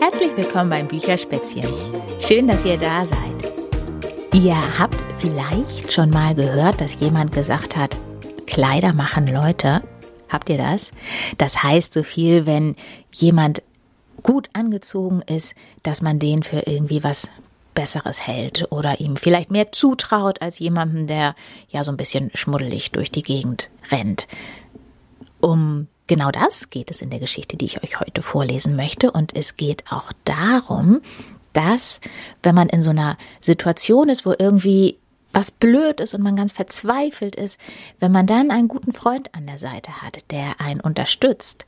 Herzlich willkommen beim Bücherspätzchen. Schön, dass ihr da seid. Ihr habt vielleicht schon mal gehört, dass jemand gesagt hat, Kleider machen Leute. Habt ihr das? Das heißt so viel, wenn jemand gut angezogen ist, dass man den für irgendwie was Besseres hält oder ihm vielleicht mehr zutraut als jemandem, der ja so ein bisschen schmuddelig durch die Gegend rennt. Um genau das geht es in der Geschichte, die ich euch heute vorlesen möchte. Und es geht auch darum, dass, wenn man in so einer Situation ist, wo irgendwie was blöd ist und man ganz verzweifelt ist, wenn man dann einen guten Freund an der Seite hat, der einen unterstützt,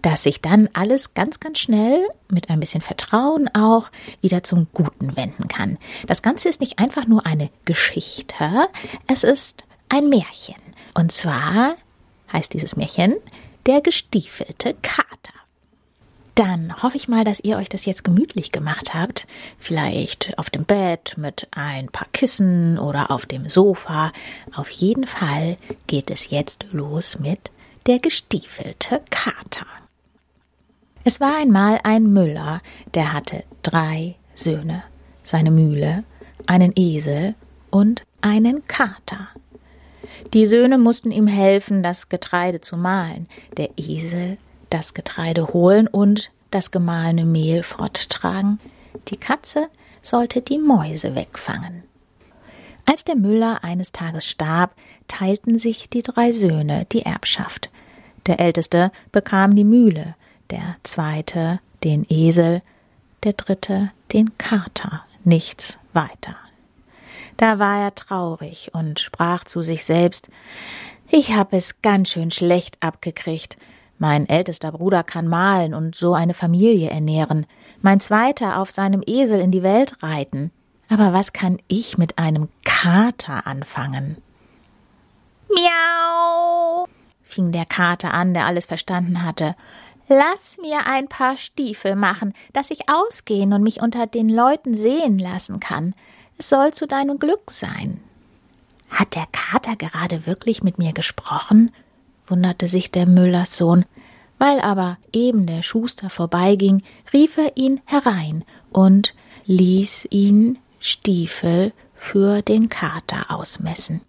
dass sich dann alles ganz, ganz schnell mit ein bisschen Vertrauen auch wieder zum Guten wenden kann. Das Ganze ist nicht einfach nur eine Geschichte, es ist ein Märchen. Und zwar heißt dieses Märchen der gestiefelte Kater. Dann hoffe ich mal, dass ihr euch das jetzt gemütlich gemacht habt. Vielleicht auf dem Bett mit ein paar Kissen oder auf dem Sofa. Auf jeden Fall geht es jetzt los mit der gestiefelte Kater. Es war einmal ein Müller, der hatte drei Söhne, seine Mühle, einen Esel und einen Kater. Die Söhne mussten ihm helfen, das Getreide zu mahlen, der Esel das Getreide holen und das gemahlene Mehl forttragen. Die Katze sollte die Mäuse wegfangen. Als der Müller eines Tages starb, teilten sich die drei Söhne die Erbschaft. Der älteste bekam die Mühle, der zweite den Esel, der dritte den Kater, nichts weiter. Da war er traurig und sprach zu sich selbst Ich hab es ganz schön schlecht abgekriegt, mein ältester Bruder kann malen und so eine Familie ernähren, mein zweiter auf seinem Esel in die Welt reiten. Aber was kann ich mit einem Kater anfangen? Miau, fing der Kater an, der alles verstanden hatte. Lass mir ein paar Stiefel machen, dass ich ausgehen und mich unter den Leuten sehen lassen kann. Es soll zu deinem Glück sein. Hat der Kater gerade wirklich mit mir gesprochen? wunderte sich der Müllers Sohn. Weil aber eben der Schuster vorbeiging, rief er ihn herein und ließ ihn Stiefel für den Kater ausmessen.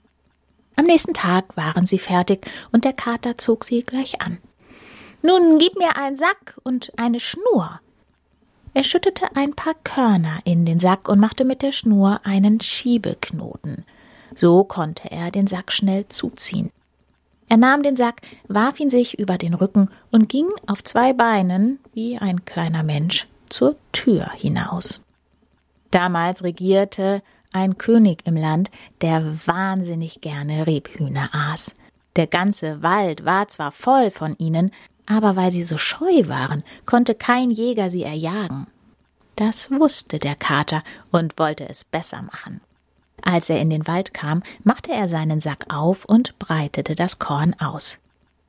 Am nächsten Tag waren sie fertig und der Kater zog sie gleich an. Nun gib mir einen Sack und eine Schnur. Er schüttete ein paar Körner in den Sack und machte mit der Schnur einen Schiebeknoten. So konnte er den Sack schnell zuziehen. Er nahm den Sack, warf ihn sich über den Rücken und ging auf zwei Beinen, wie ein kleiner Mensch, zur Tür hinaus. Damals regierte ein König im Land, der wahnsinnig gerne Rebhühner aß. Der ganze Wald war zwar voll von ihnen, aber weil sie so scheu waren, konnte kein Jäger sie erjagen. Das wusste der Kater und wollte es besser machen. Als er in den Wald kam, machte er seinen Sack auf und breitete das Korn aus.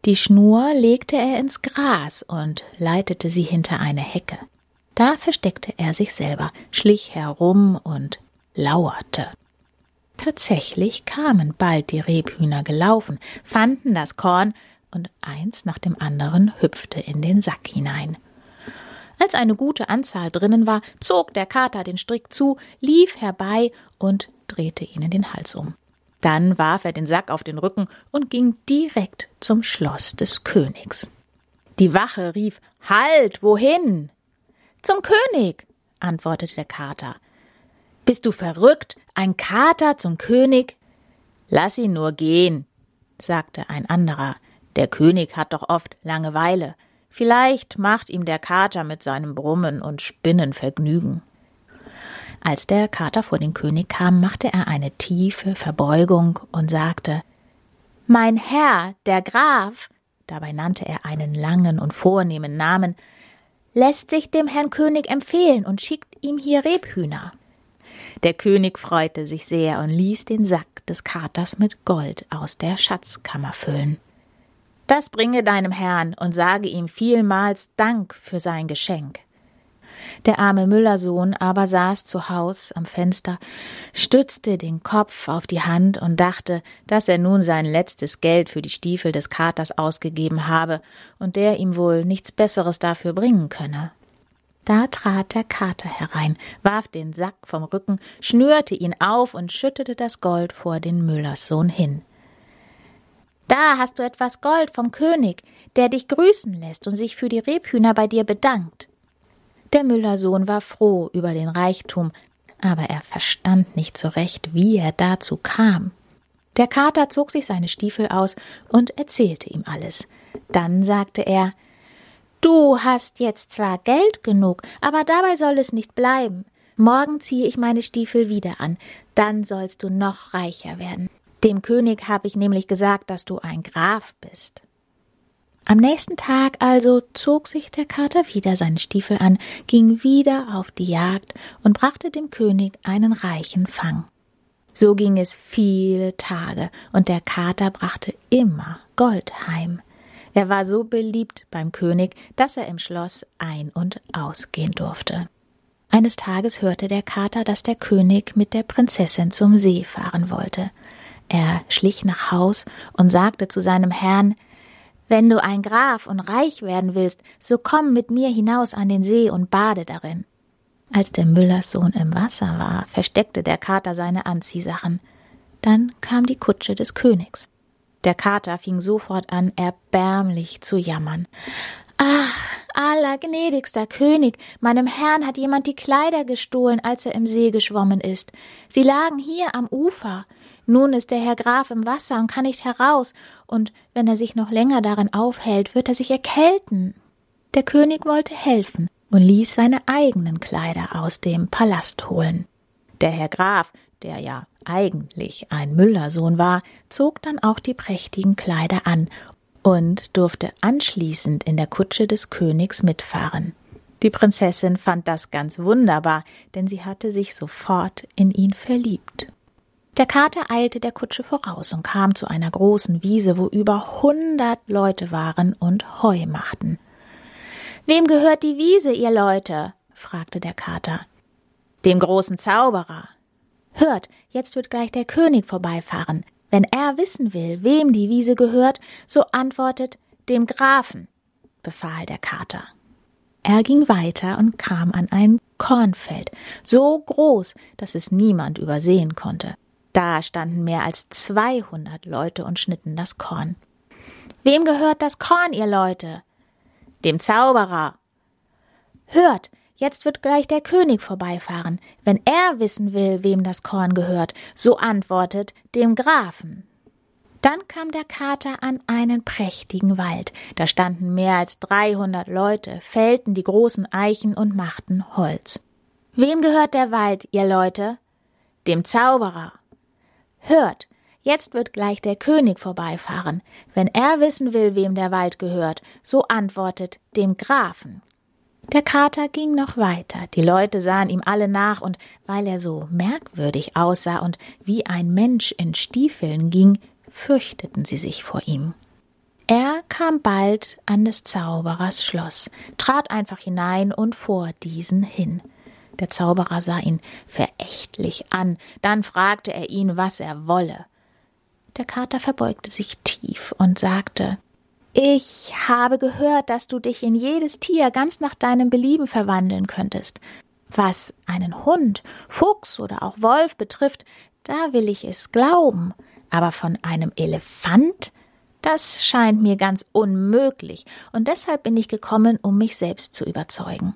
Die Schnur legte er ins Gras und leitete sie hinter eine Hecke. Da versteckte er sich selber, schlich herum und lauerte. Tatsächlich kamen bald die Rebhühner gelaufen, fanden das Korn, und eins nach dem anderen hüpfte in den Sack hinein. Als eine gute Anzahl drinnen war, zog der Kater den Strick zu, lief herbei und drehte ihnen den Hals um. Dann warf er den Sack auf den Rücken und ging direkt zum Schloss des Königs. Die Wache rief Halt, wohin? Zum König, antwortete der Kater. Bist du verrückt? Ein Kater zum König? Lass ihn nur gehen, sagte ein anderer. Der König hat doch oft Langeweile. Vielleicht macht ihm der Kater mit seinem Brummen und Spinnen Vergnügen. Als der Kater vor den König kam, machte er eine tiefe Verbeugung und sagte Mein Herr, der Graf, dabei nannte er einen langen und vornehmen Namen, lässt sich dem Herrn König empfehlen und schickt ihm hier Rebhühner. Der König freute sich sehr und ließ den Sack des Katers mit Gold aus der Schatzkammer füllen. Das bringe deinem Herrn und sage ihm vielmals Dank für sein Geschenk. Der arme Müllersohn aber saß zu Haus am Fenster, stützte den Kopf auf die Hand und dachte, dass er nun sein letztes Geld für die Stiefel des Katers ausgegeben habe und der ihm wohl nichts Besseres dafür bringen könne. Da trat der Kater herein, warf den Sack vom Rücken, schnürte ihn auf und schüttete das Gold vor den Müllerssohn hin. Da hast du etwas Gold vom König, der dich grüßen lässt und sich für die Rebhühner bei dir bedankt. Der Müllersohn war froh über den Reichtum, aber er verstand nicht so recht, wie er dazu kam. Der Kater zog sich seine Stiefel aus und erzählte ihm alles. Dann sagte er Du hast jetzt zwar Geld genug, aber dabei soll es nicht bleiben. Morgen ziehe ich meine Stiefel wieder an, dann sollst du noch reicher werden. Dem König habe ich nämlich gesagt, dass du ein Graf bist. Am nächsten Tag also zog sich der Kater wieder seine Stiefel an, ging wieder auf die Jagd und brachte dem König einen reichen Fang. So ging es viele Tage, und der Kater brachte immer Gold heim. Er war so beliebt beim König, dass er im Schloss ein- und ausgehen durfte. Eines Tages hörte der Kater, dass der König mit der Prinzessin zum See fahren wollte. Er schlich nach Haus und sagte zu seinem Herrn Wenn du ein Graf und reich werden willst, so komm mit mir hinaus an den See und bade darin. Als der Müllerssohn im Wasser war, versteckte der Kater seine Anziehsachen. Dann kam die Kutsche des Königs. Der Kater fing sofort an, erbärmlich zu jammern. Ach, allergnädigster König, meinem Herrn hat jemand die Kleider gestohlen, als er im See geschwommen ist. Sie lagen hier am Ufer. Nun ist der Herr Graf im Wasser und kann nicht heraus, und wenn er sich noch länger darin aufhält, wird er sich erkälten. Der König wollte helfen und ließ seine eigenen Kleider aus dem Palast holen. Der Herr Graf, der ja eigentlich ein Müllersohn war, zog dann auch die prächtigen Kleider an und durfte anschließend in der Kutsche des Königs mitfahren. Die Prinzessin fand das ganz wunderbar, denn sie hatte sich sofort in ihn verliebt. Der Kater eilte der Kutsche voraus und kam zu einer großen Wiese, wo über hundert Leute waren und Heu machten. Wem gehört die Wiese, ihr Leute? fragte der Kater. Dem großen Zauberer, Hört, jetzt wird gleich der König vorbeifahren. Wenn er wissen will, wem die Wiese gehört, so antwortet dem Grafen, befahl der Kater. Er ging weiter und kam an ein Kornfeld, so groß, dass es niemand übersehen konnte. Da standen mehr als zweihundert Leute und schnitten das Korn. Wem gehört das Korn, ihr Leute? Dem Zauberer. Hört, Jetzt wird gleich der König vorbeifahren. Wenn er wissen will, wem das Korn gehört, so antwortet dem Grafen. Dann kam der Kater an einen prächtigen Wald. Da standen mehr als dreihundert Leute, fällten die großen Eichen und machten Holz. Wem gehört der Wald, ihr Leute? Dem Zauberer. Hört, jetzt wird gleich der König vorbeifahren. Wenn er wissen will, wem der Wald gehört, so antwortet dem Grafen. Der Kater ging noch weiter. Die Leute sahen ihm alle nach, und weil er so merkwürdig aussah und wie ein Mensch in Stiefeln ging, fürchteten sie sich vor ihm. Er kam bald an des Zauberers Schloss, trat einfach hinein und vor diesen hin. Der Zauberer sah ihn verächtlich an, dann fragte er ihn, was er wolle. Der Kater verbeugte sich tief und sagte ich habe gehört, dass du dich in jedes Tier ganz nach deinem Belieben verwandeln könntest. Was einen Hund, Fuchs oder auch Wolf betrifft, da will ich es glauben. Aber von einem Elefant, das scheint mir ganz unmöglich, und deshalb bin ich gekommen, um mich selbst zu überzeugen.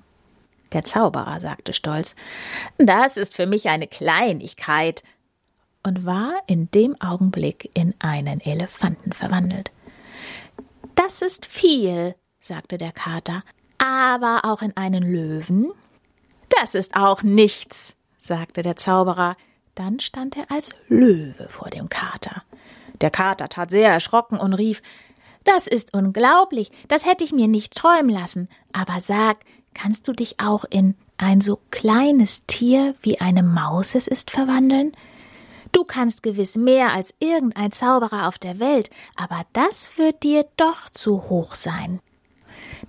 Der Zauberer sagte stolz, das ist für mich eine Kleinigkeit, und war in dem Augenblick in einen Elefanten verwandelt. Das ist viel, sagte der Kater. Aber auch in einen Löwen? Das ist auch nichts, sagte der Zauberer. Dann stand er als Löwe vor dem Kater. Der Kater tat sehr erschrocken und rief Das ist unglaublich, das hätte ich mir nicht träumen lassen. Aber sag, kannst du dich auch in ein so kleines Tier wie eine Maus es ist verwandeln? Du kannst gewiss mehr als irgendein Zauberer auf der Welt, aber das wird dir doch zu hoch sein.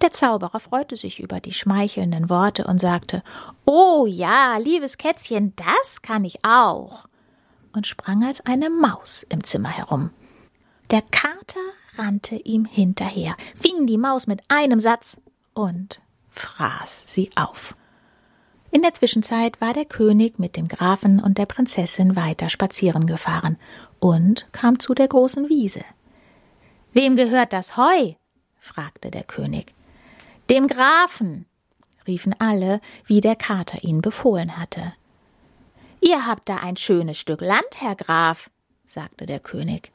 Der Zauberer freute sich über die schmeichelnden Worte und sagte Oh ja, liebes Kätzchen, das kann ich auch. und sprang als eine Maus im Zimmer herum. Der Kater rannte ihm hinterher, fing die Maus mit einem Satz und fraß sie auf. In der Zwischenzeit war der König mit dem Grafen und der Prinzessin weiter spazieren gefahren und kam zu der großen Wiese. Wem gehört das Heu? fragte der König. Dem Grafen, riefen alle, wie der Kater ihn befohlen hatte. Ihr habt da ein schönes Stück Land, Herr Graf, sagte der König.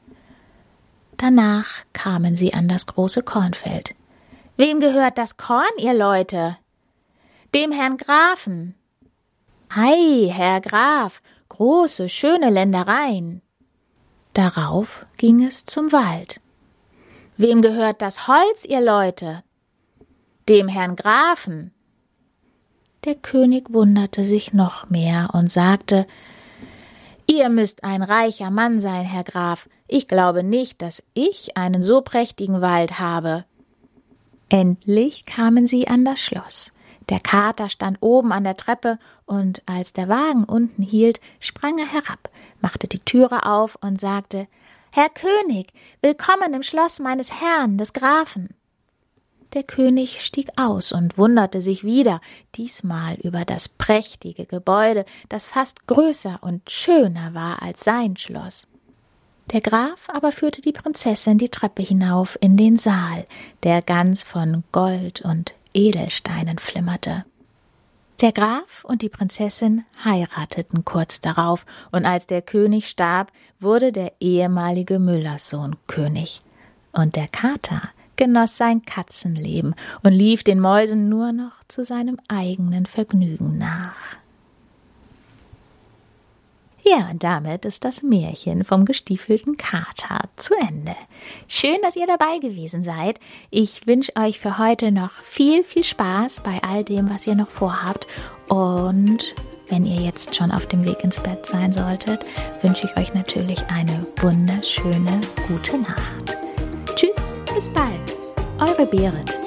Danach kamen sie an das große Kornfeld. Wem gehört das Korn, ihr Leute? Dem Herrn Grafen. Ei, Herr Graf, große, schöne Ländereien. Darauf ging es zum Wald. Wem gehört das Holz, ihr Leute? Dem Herrn Grafen. Der König wunderte sich noch mehr und sagte Ihr müsst ein reicher Mann sein, Herr Graf. Ich glaube nicht, dass ich einen so prächtigen Wald habe. Endlich kamen sie an das Schloss. Der Kater stand oben an der Treppe, und als der Wagen unten hielt, sprang er herab, machte die Türe auf und sagte Herr König, willkommen im Schloss meines Herrn, des Grafen. Der König stieg aus und wunderte sich wieder, diesmal über das prächtige Gebäude, das fast größer und schöner war als sein Schloss. Der Graf aber führte die Prinzessin die Treppe hinauf in den Saal, der ganz von Gold und Edelsteinen flimmerte. Der Graf und die Prinzessin heirateten kurz darauf, und als der König starb, wurde der ehemalige Müllerssohn König. Und der Kater genoss sein Katzenleben und lief den Mäusen nur noch zu seinem eigenen Vergnügen nach. Ja, und damit ist das Märchen vom gestiefelten Kater zu Ende. Schön, dass ihr dabei gewesen seid. Ich wünsche euch für heute noch viel, viel Spaß bei all dem, was ihr noch vorhabt. Und wenn ihr jetzt schon auf dem Weg ins Bett sein solltet, wünsche ich euch natürlich eine wunderschöne, gute Nacht. Tschüss, bis bald. Eure Berit.